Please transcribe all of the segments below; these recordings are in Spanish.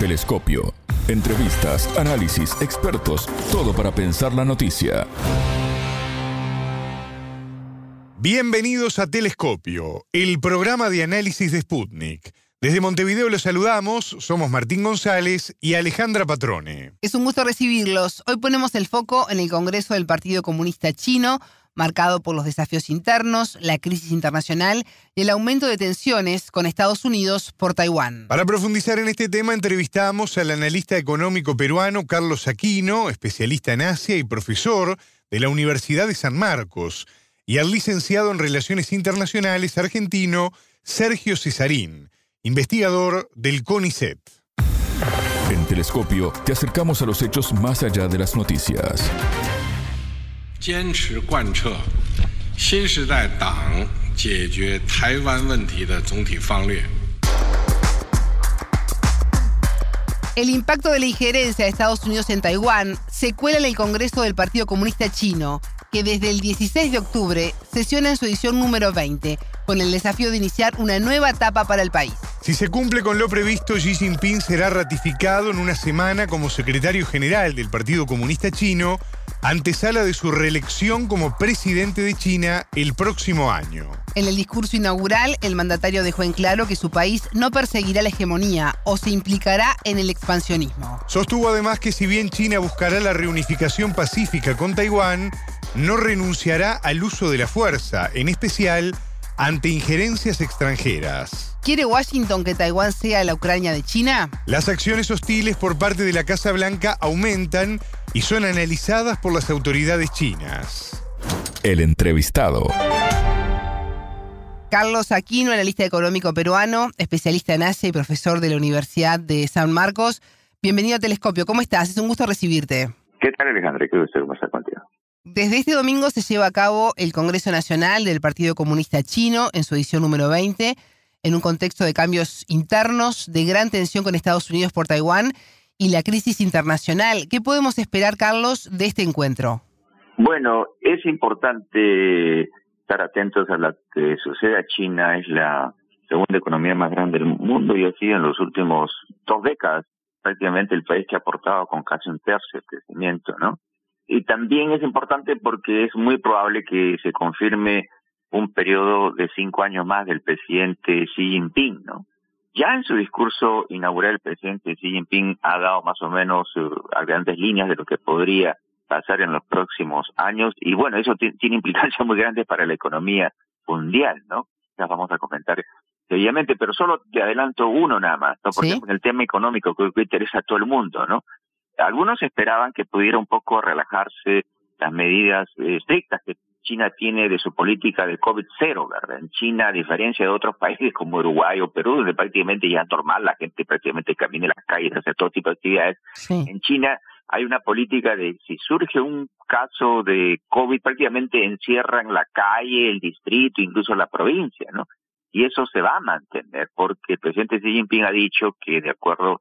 Telescopio. Entrevistas, análisis, expertos, todo para pensar la noticia. Bienvenidos a Telescopio, el programa de análisis de Sputnik. Desde Montevideo los saludamos, somos Martín González y Alejandra Patrone. Es un gusto recibirlos. Hoy ponemos el foco en el Congreso del Partido Comunista Chino, marcado por los desafíos internos, la crisis internacional y el aumento de tensiones con Estados Unidos por Taiwán. Para profundizar en este tema entrevistamos al analista económico peruano Carlos Aquino, especialista en Asia y profesor de la Universidad de San Marcos, y al licenciado en Relaciones Internacionales argentino Sergio Cesarín, investigador del CONICET. En Telescopio te acercamos a los hechos más allá de las noticias. El impacto de la injerencia de Estados Unidos en Taiwán se cuela en el Congreso del Partido Comunista Chino, que desde el 16 de octubre sesiona en su edición número 20, con el desafío de iniciar una nueva etapa para el país. Si se cumple con lo previsto, Xi Jinping será ratificado en una semana como secretario general del Partido Comunista Chino, antesala de su reelección como presidente de China el próximo año. En el discurso inaugural, el mandatario dejó en claro que su país no perseguirá la hegemonía o se implicará en el expansionismo. Sostuvo además que si bien China buscará la reunificación pacífica con Taiwán, no renunciará al uso de la fuerza, en especial ante injerencias extranjeras. ¿Quiere Washington que Taiwán sea la Ucrania de China? Las acciones hostiles por parte de la Casa Blanca aumentan y son analizadas por las autoridades chinas. El entrevistado. Carlos Aquino, analista económico peruano, especialista en Asia y profesor de la Universidad de San Marcos. Bienvenido a Telescopio. ¿Cómo estás? Es un gusto recibirte. ¿Qué tal, Alejandro? Qué gusto conversar contigo. Desde este domingo se lleva a cabo el Congreso Nacional del Partido Comunista Chino en su edición número 20, en un contexto de cambios internos, de gran tensión con Estados Unidos por Taiwán y la crisis internacional. ¿Qué podemos esperar, Carlos, de este encuentro? Bueno, es importante estar atentos a lo que sucede a China. Es la segunda economía más grande del mundo y ha sido en los últimos dos décadas prácticamente el país que ha aportado con casi un tercio de crecimiento, ¿no? Y también es importante porque es muy probable que se confirme un periodo de cinco años más del presidente Xi Jinping, ¿no? Ya en su discurso inaugural, el presidente Xi Jinping ha dado más o menos uh, grandes líneas de lo que podría pasar en los próximos años y bueno, eso tiene implicancias muy grandes para la economía mundial, ¿no? Ya vamos a comentar seguidamente, pero solo te adelanto uno nada más, ¿no? Porque el tema económico que, que interesa a todo el mundo, ¿no? Algunos esperaban que pudiera un poco relajarse las medidas eh, estrictas que China tiene de su política de COVID-0, ¿verdad? En China, a diferencia de otros países como Uruguay o Perú, donde prácticamente ya es normal, la gente prácticamente camina en las calles, hace todo tipo de actividades. En China hay una política de si surge un caso de COVID, prácticamente encierran la calle, el distrito, incluso la provincia, ¿no? Y eso se va a mantener porque el presidente Xi Jinping ha dicho que de acuerdo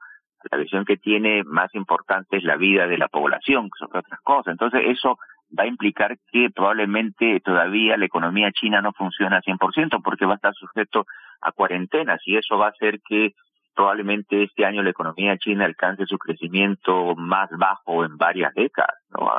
la visión que tiene más importante es la vida de la población sobre otras cosas. Entonces eso va a implicar que probablemente todavía la economía china no funciona al 100% porque va a estar sujeto a cuarentenas y eso va a hacer que probablemente este año la economía china alcance su crecimiento más bajo en varias décadas. ¿no?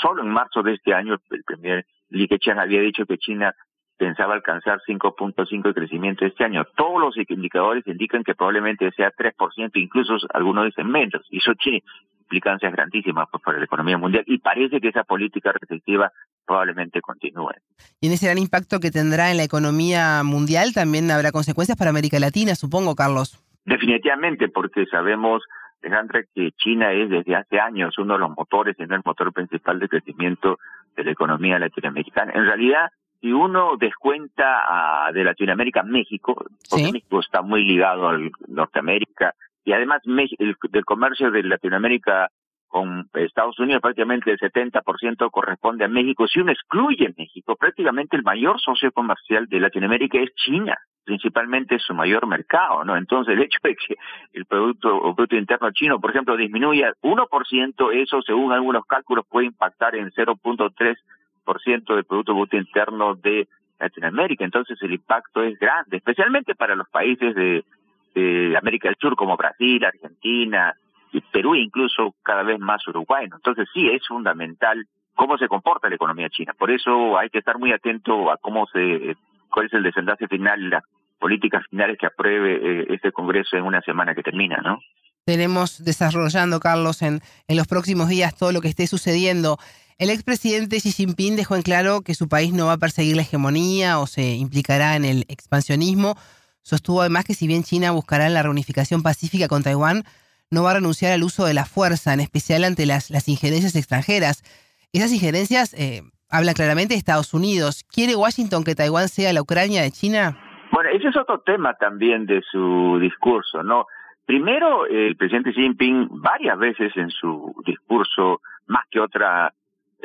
Solo en marzo de este año el primer Li Keqiang había dicho que China pensaba alcanzar 5.5 de crecimiento este año. Todos los indicadores indican que probablemente sea 3%, incluso algunos dicen menos, y eso tiene implicancias grandísimas pues, para la economía mundial y parece que esa política restrictiva probablemente continúe. Y en ese gran impacto que tendrá en la economía mundial también habrá consecuencias para América Latina, supongo, Carlos. Definitivamente, porque sabemos, Alejandra, que China es desde hace años uno de los motores, no el motor principal de crecimiento de la economía latinoamericana. En realidad, si uno descuenta a, de Latinoamérica México, porque México está muy ligado al Norteamérica, y además el, del comercio de Latinoamérica con Estados Unidos prácticamente el 70% corresponde a México. Si uno excluye México, prácticamente el mayor socio comercial de Latinoamérica es China, principalmente su mayor mercado, ¿no? Entonces el hecho de que el producto producto interno chino, por ejemplo, disminuya 1%, eso según algunos cálculos puede impactar en 0.3 ciento del Producto Bruto Interno de Latinoamérica. Entonces el impacto es grande, especialmente para los países de, América del Sur como Brasil, Argentina, y Perú incluso cada vez más Uruguay. Entonces sí es fundamental cómo se comporta la economía china. Por eso hay que estar muy atento a cómo se, cuál es el desenlace final, las políticas finales que apruebe eh, este Congreso en una semana que termina, ¿no? Tenemos desarrollando, Carlos, en, en los próximos días todo lo que esté sucediendo. El expresidente Xi Jinping dejó en claro que su país no va a perseguir la hegemonía o se implicará en el expansionismo. Sostuvo además que si bien China buscará la reunificación pacífica con Taiwán, no va a renunciar al uso de la fuerza, en especial ante las, las injerencias extranjeras. Esas injerencias eh, hablan claramente de Estados Unidos. ¿Quiere Washington que Taiwán sea la Ucrania de China? Bueno, ese es otro tema también de su discurso, ¿no? Primero, el presidente Xi Jinping varias veces en su discurso, más que otra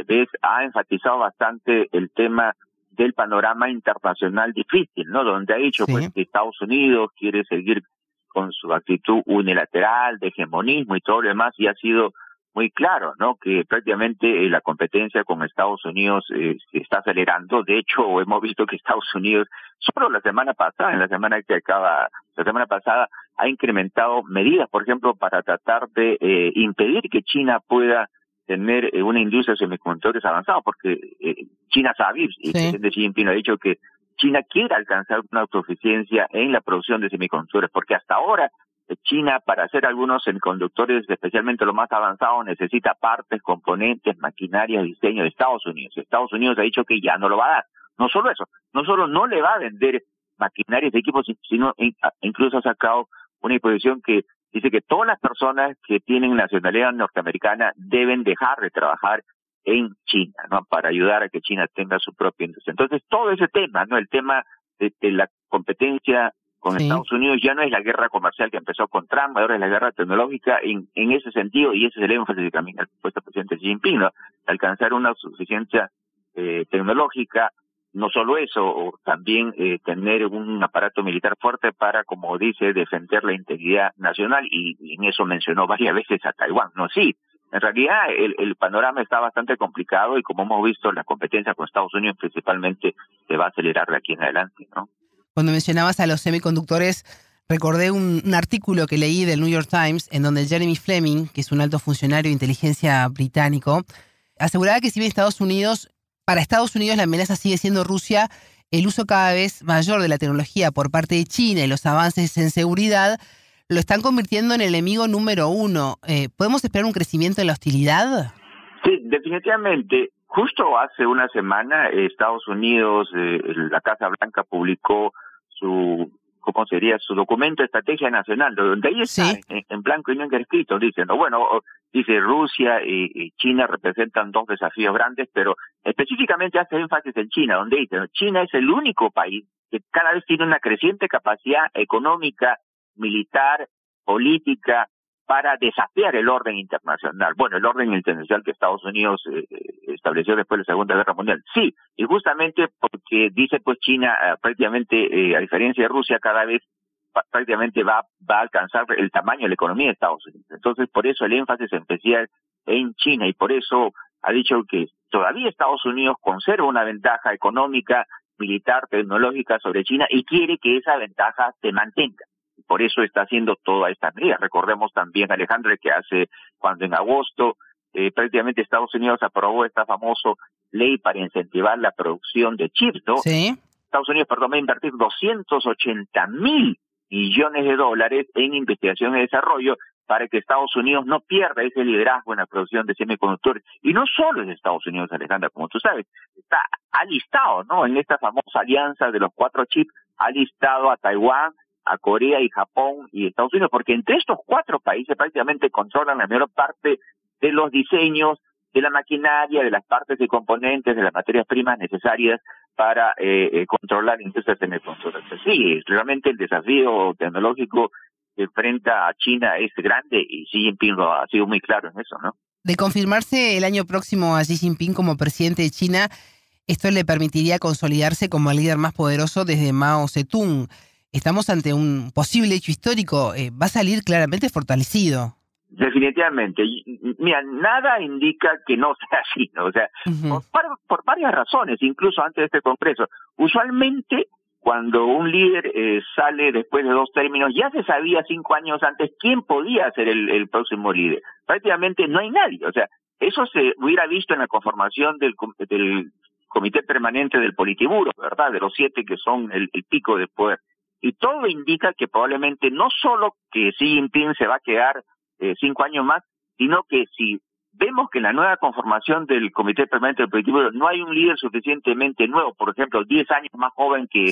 vez, ha enfatizado bastante el tema del panorama internacional difícil, ¿no? Donde ha dicho pues que Estados Unidos quiere seguir con su actitud unilateral de hegemonismo y todo lo demás y ha sido muy claro, ¿no? Que prácticamente eh, la competencia con Estados Unidos eh, se está acelerando. De hecho, hemos visto que Estados Unidos, solo la semana pasada, en la semana que acaba, la semana pasada, ha incrementado medidas, por ejemplo, para tratar de eh, impedir que China pueda tener una industria de semiconductores avanzada, porque China sabe, y el presidente Xi Jinping ha dicho que China quiere alcanzar una autosuficiencia en la producción de semiconductores, porque hasta ahora eh, China para hacer algunos semiconductores, especialmente los más avanzados, necesita partes, componentes, maquinaria, diseño de Estados Unidos. Estados Unidos ha dicho que ya no lo va a dar. No solo eso, no solo no le va a vender maquinarias de equipos, sino incluso ha sacado una disposición que dice que todas las personas que tienen nacionalidad norteamericana deben dejar de trabajar en China, ¿no? Para ayudar a que China tenga su propia industria. Entonces, todo ese tema, ¿no? El tema de, la competencia con Estados Unidos ya no es la guerra comercial que empezó con Trump, ahora es la guerra tecnológica en, en ese sentido, y ese es el énfasis que puesto el presidente Xi Jinping, ¿no? Alcanzar una suficiencia eh, tecnológica, no solo eso, también eh, tener un aparato militar fuerte para, como dice, defender la integridad nacional, y, en eso mencionó varias veces a Taiwán, ¿no? Sí, en realidad el, panorama está bastante complicado y como hemos visto la competencia con Estados Unidos principalmente se va a acelerar de aquí en adelante, ¿no? Cuando mencionabas a los semiconductores, recordé un, artículo que leí del New York Times en donde Jeremy Fleming, que es un alto funcionario de inteligencia británico, aseguraba que si bien Estados Unidos, para Estados Unidos la amenaza sigue siendo Rusia, el uso cada vez mayor de la tecnología por parte de China y los avances en seguridad lo están convirtiendo en el enemigo número uno. Eh, ¿Podemos esperar un crecimiento en la hostilidad? Sí, definitivamente. Justo hace una semana Estados Unidos, eh, la Casa Blanca publicó su ¿cómo sería? Su documento de estrategia nacional, donde ahí está en, blanco y negro escrito, diciendo, bueno, dice Rusia y, China representan dos desafíos grandes, pero específicamente hace énfasis en China, donde dice, China es el único país que cada vez tiene una creciente capacidad económica militar, política, para desafiar el orden internacional. Bueno, el orden internacional que Estados Unidos eh, eh, estableció después de la Segunda Guerra Mundial. Sí, y justamente porque dice pues China eh, prácticamente, a diferencia de Rusia, cada vez prácticamente va, va a alcanzar el tamaño de la economía de Estados Unidos. Entonces, por eso el énfasis especial en China y por eso ha dicho que todavía Estados Unidos conserva una ventaja económica, militar, tecnológica sobre China y quiere que esa ventaja se mantenga por eso está haciendo toda esta medida. Recordemos también, Alejandro, que hace cuando en agosto eh, prácticamente Estados Unidos aprobó esta famosa ley para incentivar la producción de chips, ¿no? Sí. Estados Unidos, perdón, va a invertir 280 mil millones de dólares en investigación y desarrollo para que Estados Unidos no pierda ese liderazgo en la producción de semiconductores. Y no solo es Estados Unidos, Alejandra, como tú sabes, está alistado, ¿no? En esta famosa alianza de los cuatro chips, ha listado a Taiwán, a Corea y Japón y Estados Unidos, porque entre estos cuatro países prácticamente controlan la mayor parte de los diseños, de la maquinaria, de las partes y componentes, de las materias primas necesarias para eh, eh, controlar industrias semiconductores. Sí, realmente el desafío tecnológico que enfrenta a China es grande y Xi Jinping lo ha sido muy claro en eso, ¿no? De confirmarse el año próximo a Xi Jinping como presidente de China, esto le permitiría consolidarse como el líder más poderoso desde Mao Zedong estamos ante un posible hecho histórico, eh, va a salir claramente fortalecido. Definitivamente. Mira, nada indica que no sea así, ¿no? O sea, por, varias razones, incluso antes de este Congreso. Usualmente, cuando un líder eh, sale después de dos términos, ya se sabía cinco años antes quién podía ser el, el próximo líder. Prácticamente no hay nadie. O sea, eso se hubiera visto en la conformación del, del Comité Permanente del Politiburo, ¿verdad? De los siete que son el, pico de poder. Y todo indica que probablemente no solo que Xi Jinping se va a quedar eh, cinco años más, sino que si vemos que en la nueva conformación del Comité Permanente del Politiburo no hay un líder suficientemente nuevo, por ejemplo, diez años más joven que,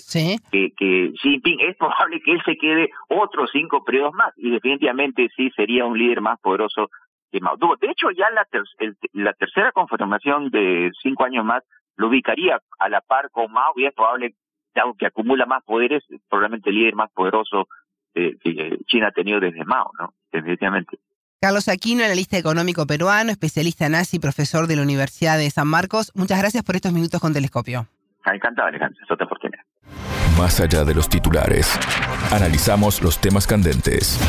que, que Xi Jinping, es probable que él se quede otros cinco periodos más. Y definitivamente sí sería un líder más poderoso que Mao. De hecho, ya la, la tercera conformación de cinco años más lo ubicaría a la par con Mao y es probable, que acumula más poderes, probablemente el líder más poderoso que China ha tenido desde Mao, ¿no? Definitivamente. Carlos Aquino, analista económico peruano, especialista nazi, profesor de la Universidad de San Marcos. Muchas gracias por estos minutos con Telescopio. Ah, encantado, Alejandro. Es otra oportunidad. Más allá de los titulares, analizamos los temas candentes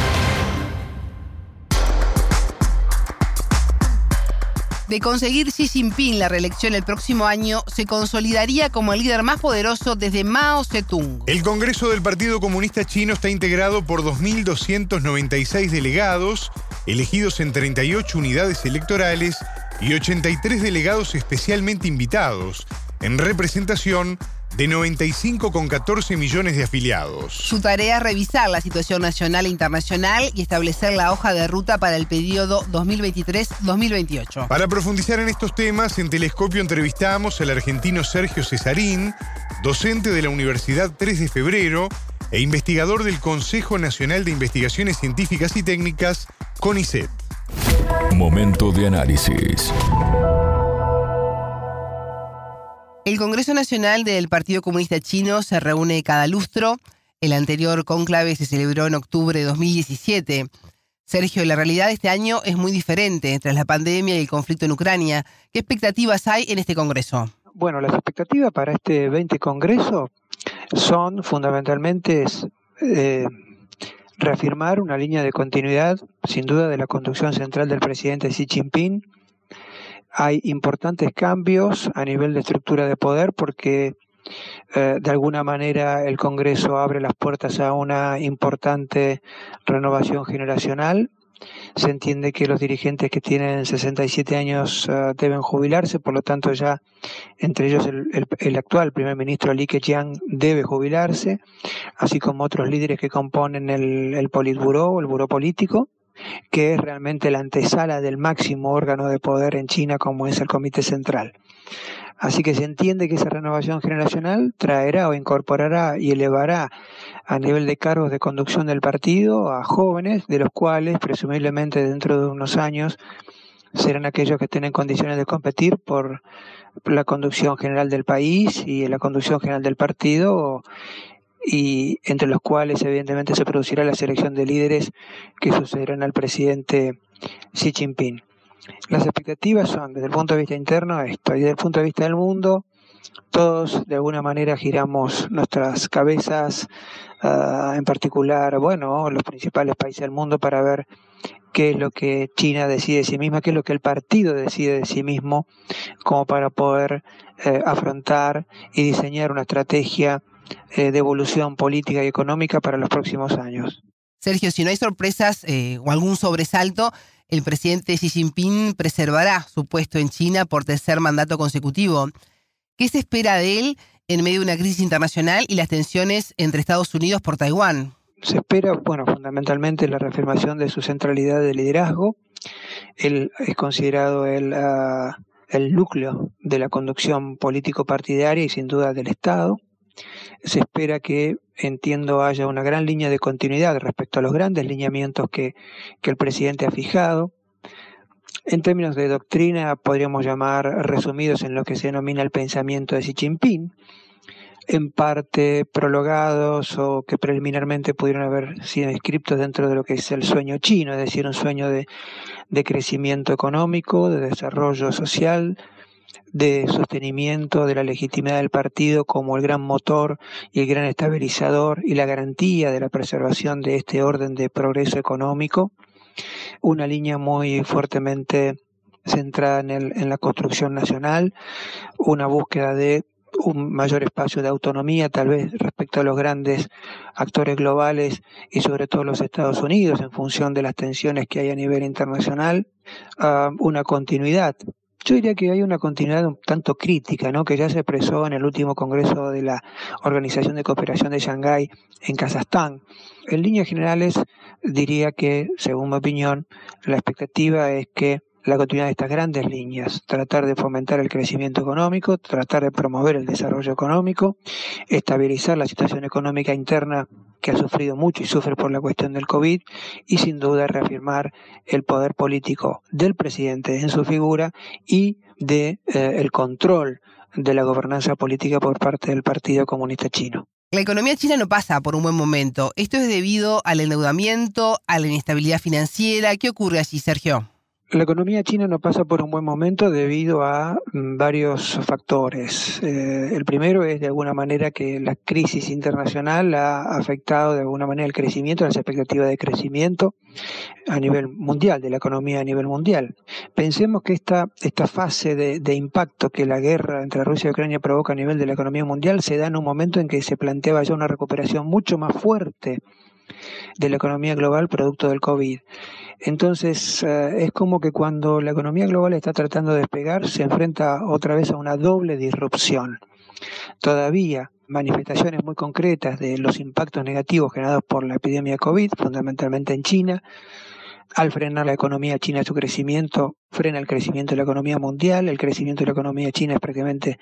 De conseguir Xi Jinping la reelección el próximo año, se consolidaría como el líder más poderoso desde Mao Zedong. El Congreso del Partido Comunista Chino está integrado por 2.296 delegados, elegidos en 38 unidades electorales y 83 delegados especialmente invitados, en representación de 95,14 millones de afiliados. Su tarea es revisar la situación nacional e internacional y establecer la hoja de ruta para el periodo 2023-2028. Para profundizar en estos temas, en Telescopio entrevistamos al argentino Sergio Cesarín, docente de la Universidad 3 de Febrero e investigador del Consejo Nacional de Investigaciones Científicas y Técnicas, CONICET. Momento de análisis. El Congreso Nacional del Partido Comunista Chino se reúne cada lustro. El anterior conclave se celebró en octubre de 2017. Sergio, la realidad de este año es muy diferente tras la pandemia y el conflicto en Ucrania. ¿Qué expectativas hay en este Congreso? Bueno, las expectativas para este 20 Congreso son fundamentalmente eh, reafirmar una línea de continuidad, sin duda, de la conducción central del presidente Xi Jinping hay importantes cambios a nivel de estructura de poder porque eh, de alguna manera el Congreso abre las puertas a una importante renovación generacional. Se entiende que los dirigentes que tienen 67 años eh, deben jubilarse, por lo tanto ya entre ellos el, actual primer ministro Li Keqiang debe jubilarse, así como otros líderes que componen el, el Politburó, el Buró Político que es realmente la antesala del máximo órgano de poder en China como es el Comité Central. Así que se entiende que esa renovación generacional traerá o incorporará y elevará a nivel de cargos de conducción del partido a jóvenes, de los cuales presumiblemente dentro de unos años serán aquellos que estén en condiciones de competir por la conducción general del país y la conducción general del partido y entre los cuales evidentemente se producirá la selección de líderes que sucederán al presidente Xi Jinping. Las expectativas son, desde el punto de vista interno, esto, y desde el punto de vista del mundo, todos de alguna manera giramos nuestras cabezas, ah, en particular, bueno, los principales países del mundo para ver qué es lo que China decide de sí misma, qué es lo que el partido decide de sí mismo, como para poder eh, afrontar y diseñar una estrategia eh, de evolución política y económica para los próximos años. Sergio, si no hay sorpresas eh, o algún sobresalto, el presidente Xi Jinping preservará su puesto en China por tercer mandato consecutivo. ¿Qué se espera de él en medio de una crisis internacional y las tensiones entre Estados Unidos por Taiwán? Se espera, bueno, fundamentalmente la reafirmación de su centralidad de liderazgo. Él es considerado el, ah, el núcleo de la conducción político-partidaria y sin duda del Estado se espera que, entiendo, haya una gran línea de continuidad respecto a los grandes lineamientos que, el presidente ha fijado. En términos de doctrina, podríamos llamar resumidos en lo que se denomina el pensamiento de Xi Jinping, en parte prologados o que preliminarmente pudieron haber sido inscritos dentro de lo que es el sueño chino, es decir, un sueño de crecimiento económico, de desarrollo social, de sostenimiento de la legitimidad del partido como el gran motor y el gran estabilizador y la garantía de la preservación de este orden de progreso económico, una línea muy fuertemente centrada en, el, en la construcción nacional, una búsqueda de un mayor espacio de autonomía tal vez respecto a los grandes actores globales y sobre todo los Estados Unidos en función de las tensiones que hay a nivel internacional, una continuidad. Yo diría que hay una continuidad un tanto crítica, ¿no? que ya se expresó en el último Congreso de la Organización de Cooperación de Shanghái en Kazajstán. En líneas generales, diría que, según mi opinión, la expectativa es que la continuidad de estas grandes líneas, tratar de fomentar el crecimiento económico, tratar de promover el desarrollo económico, estabilizar la situación económica interna que ha sufrido mucho y sufre por la cuestión del COVID y sin duda reafirmar el poder político del presidente en su figura y de eh, el control de la gobernanza política por parte del Partido Comunista Chino. La economía china no pasa por un buen momento. Esto es debido al endeudamiento, a la inestabilidad financiera. ¿Qué ocurre allí, Sergio? La economía china no pasa por un buen momento debido a mm, varios factores. Eh, el primero es de alguna manera que la crisis internacional ha afectado de alguna manera el crecimiento, las expectativas de crecimiento a nivel mundial, de la economía a nivel mundial. Pensemos que esta, esta fase de, de impacto que la guerra entre Rusia y Ucrania provoca a nivel de la economía mundial se da en un momento en que se planteaba ya una recuperación mucho más fuerte de la economía global producto del COVID. Entonces, eh, es como que cuando la economía global está tratando de despegar, se enfrenta otra vez a una doble disrupción. Todavía manifestaciones muy concretas de los impactos negativos generados por la epidemia COVID, fundamentalmente en China, al frenar la economía china su crecimiento, frena el crecimiento de la economía mundial. El crecimiento de la economía china es prácticamente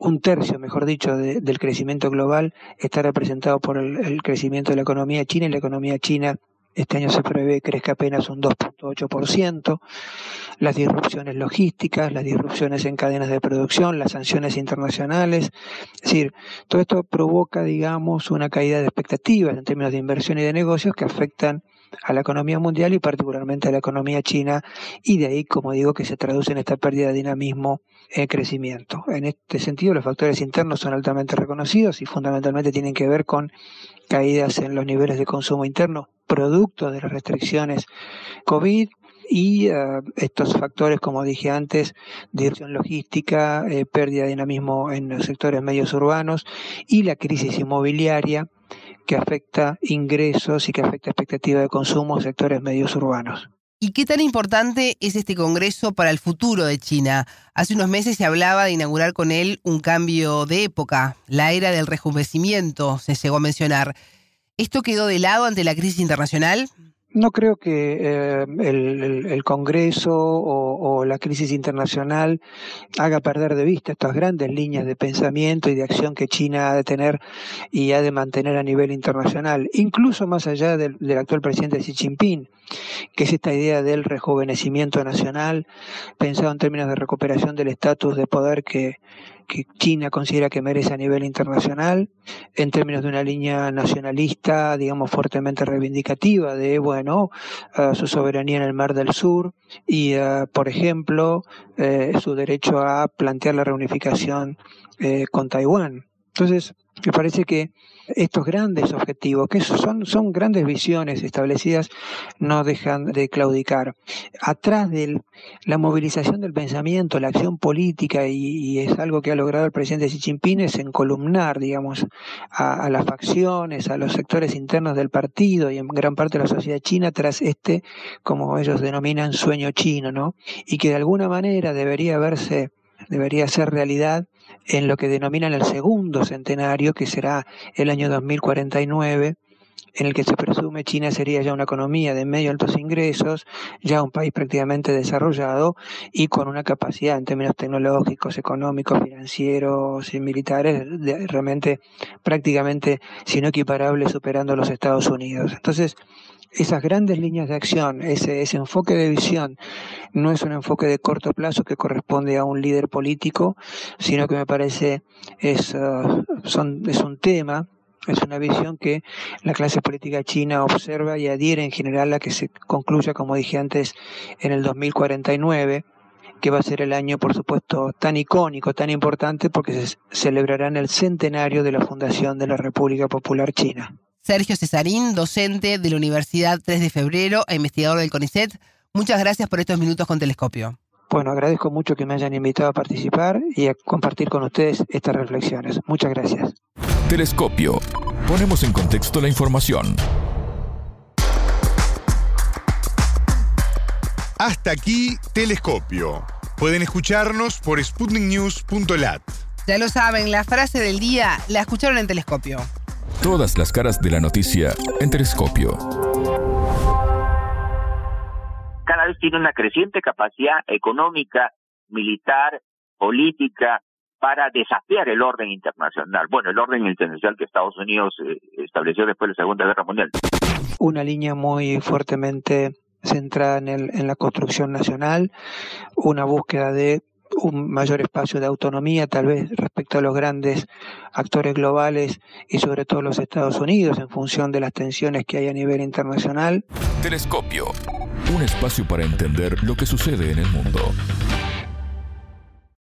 un tercio, mejor dicho, del crecimiento global. Está representado por el, crecimiento de la economía china y la economía china este año se prevé que crezca apenas un 2.8%. Las disrupciones logísticas, las disrupciones en cadenas de producción, las sanciones internacionales. Es decir, todo esto provoca, digamos, una caída de expectativas en términos de inversión y de negocios que afectan a la economía mundial y particularmente a la economía china y de ahí, como digo, que se traduce en esta pérdida de dinamismo en crecimiento. En este sentido, los factores internos son altamente reconocidos y fundamentalmente tienen que ver con caídas en los niveles de consumo interno producto de las restricciones COVID, y eh, estos factores, como dije antes, dirección logística, eh, pérdida de dinamismo en los sectores medios urbanos y la crisis inmobiliaria que afecta ingresos y que afecta expectativa de consumo en sectores medios urbanos. ¿Y qué tan importante es este Congreso para el futuro de China? Hace unos meses se hablaba de inaugurar con él un cambio de época, la era del rejuvenecimiento, se llegó a mencionar. ¿Esto quedó de lado ante la crisis internacional? No creo que eh, el, Congreso o, la crisis internacional haga perder de vista estas grandes líneas de pensamiento y de acción que China ha de tener y ha de mantener a nivel internacional, incluso más allá del, del actual presidente Xi Jinping, que es esta idea del rejuvenecimiento nacional, pensado en términos de recuperación del estatus de poder que, que China considera que merece a nivel internacional, en términos de una línea nacionalista, digamos, fuertemente reivindicativa de, bueno, su soberanía en el Mar del Sur y, uh, por ejemplo, uh, su derecho a plantear la reunificación con Taiwán. Entonces, me parece que estos grandes objetivos, que son, son grandes visiones establecidas, no dejan de claudicar. Atrás de la movilización del pensamiento, la acción política, y, es algo que ha logrado el presidente Xi Jinping, es encolumnar, digamos, a, a, las facciones, a los sectores internos del partido y en gran parte de la sociedad china tras este, como ellos denominan, sueño chino, ¿no? Y que de alguna manera debería verse debería ser realidad en lo que denominan el segundo centenario, que será el año 2049, en el que se presume China sería ya una economía de medio altos ingresos, ya un país prácticamente desarrollado y con una capacidad en términos tecnológicos, económicos, financieros y militares realmente prácticamente, si no equiparable, superando a los Estados Unidos. Entonces, esas grandes líneas de acción, ese, ese enfoque de visión, no es un enfoque de corto plazo que corresponde a un líder político, sino que me parece es, son, es un tema, es una visión que la clase política china observa y adhiere en general a que se concluya, como dije antes, en el 2049 que va a ser el año, por supuesto, tan icónico, tan importante, porque se celebrará en el centenario de la fundación de la República Popular China. Sergio Cesarín, docente de la Universidad 3 de Febrero e investigador del CONICET. Muchas gracias por estos minutos con Telescopio. Bueno, agradezco mucho que me hayan invitado a participar y a compartir con ustedes estas reflexiones. Muchas gracias. Telescopio. Ponemos en contexto la información. Hasta aquí, Telescopio. Pueden escucharnos por sputniknews.lat. Ya lo saben, la frase del día la escucharon en Telescopio. Todas las caras de la noticia en Telescopio. Cada vez tiene una creciente capacidad económica, militar, política, para desafiar el orden internacional. Bueno, el orden internacional que Estados Unidos eh, estableció después de la Segunda Guerra Mundial. Una línea muy fuertemente centrada en, el, en la construcción nacional, una búsqueda de un mayor espacio de autonomía, tal vez respecto a los grandes actores globales y sobre todo los Estados Unidos, en función de las tensiones que hay a nivel internacional. Telescopio. Un espacio para entender lo que sucede en el mundo.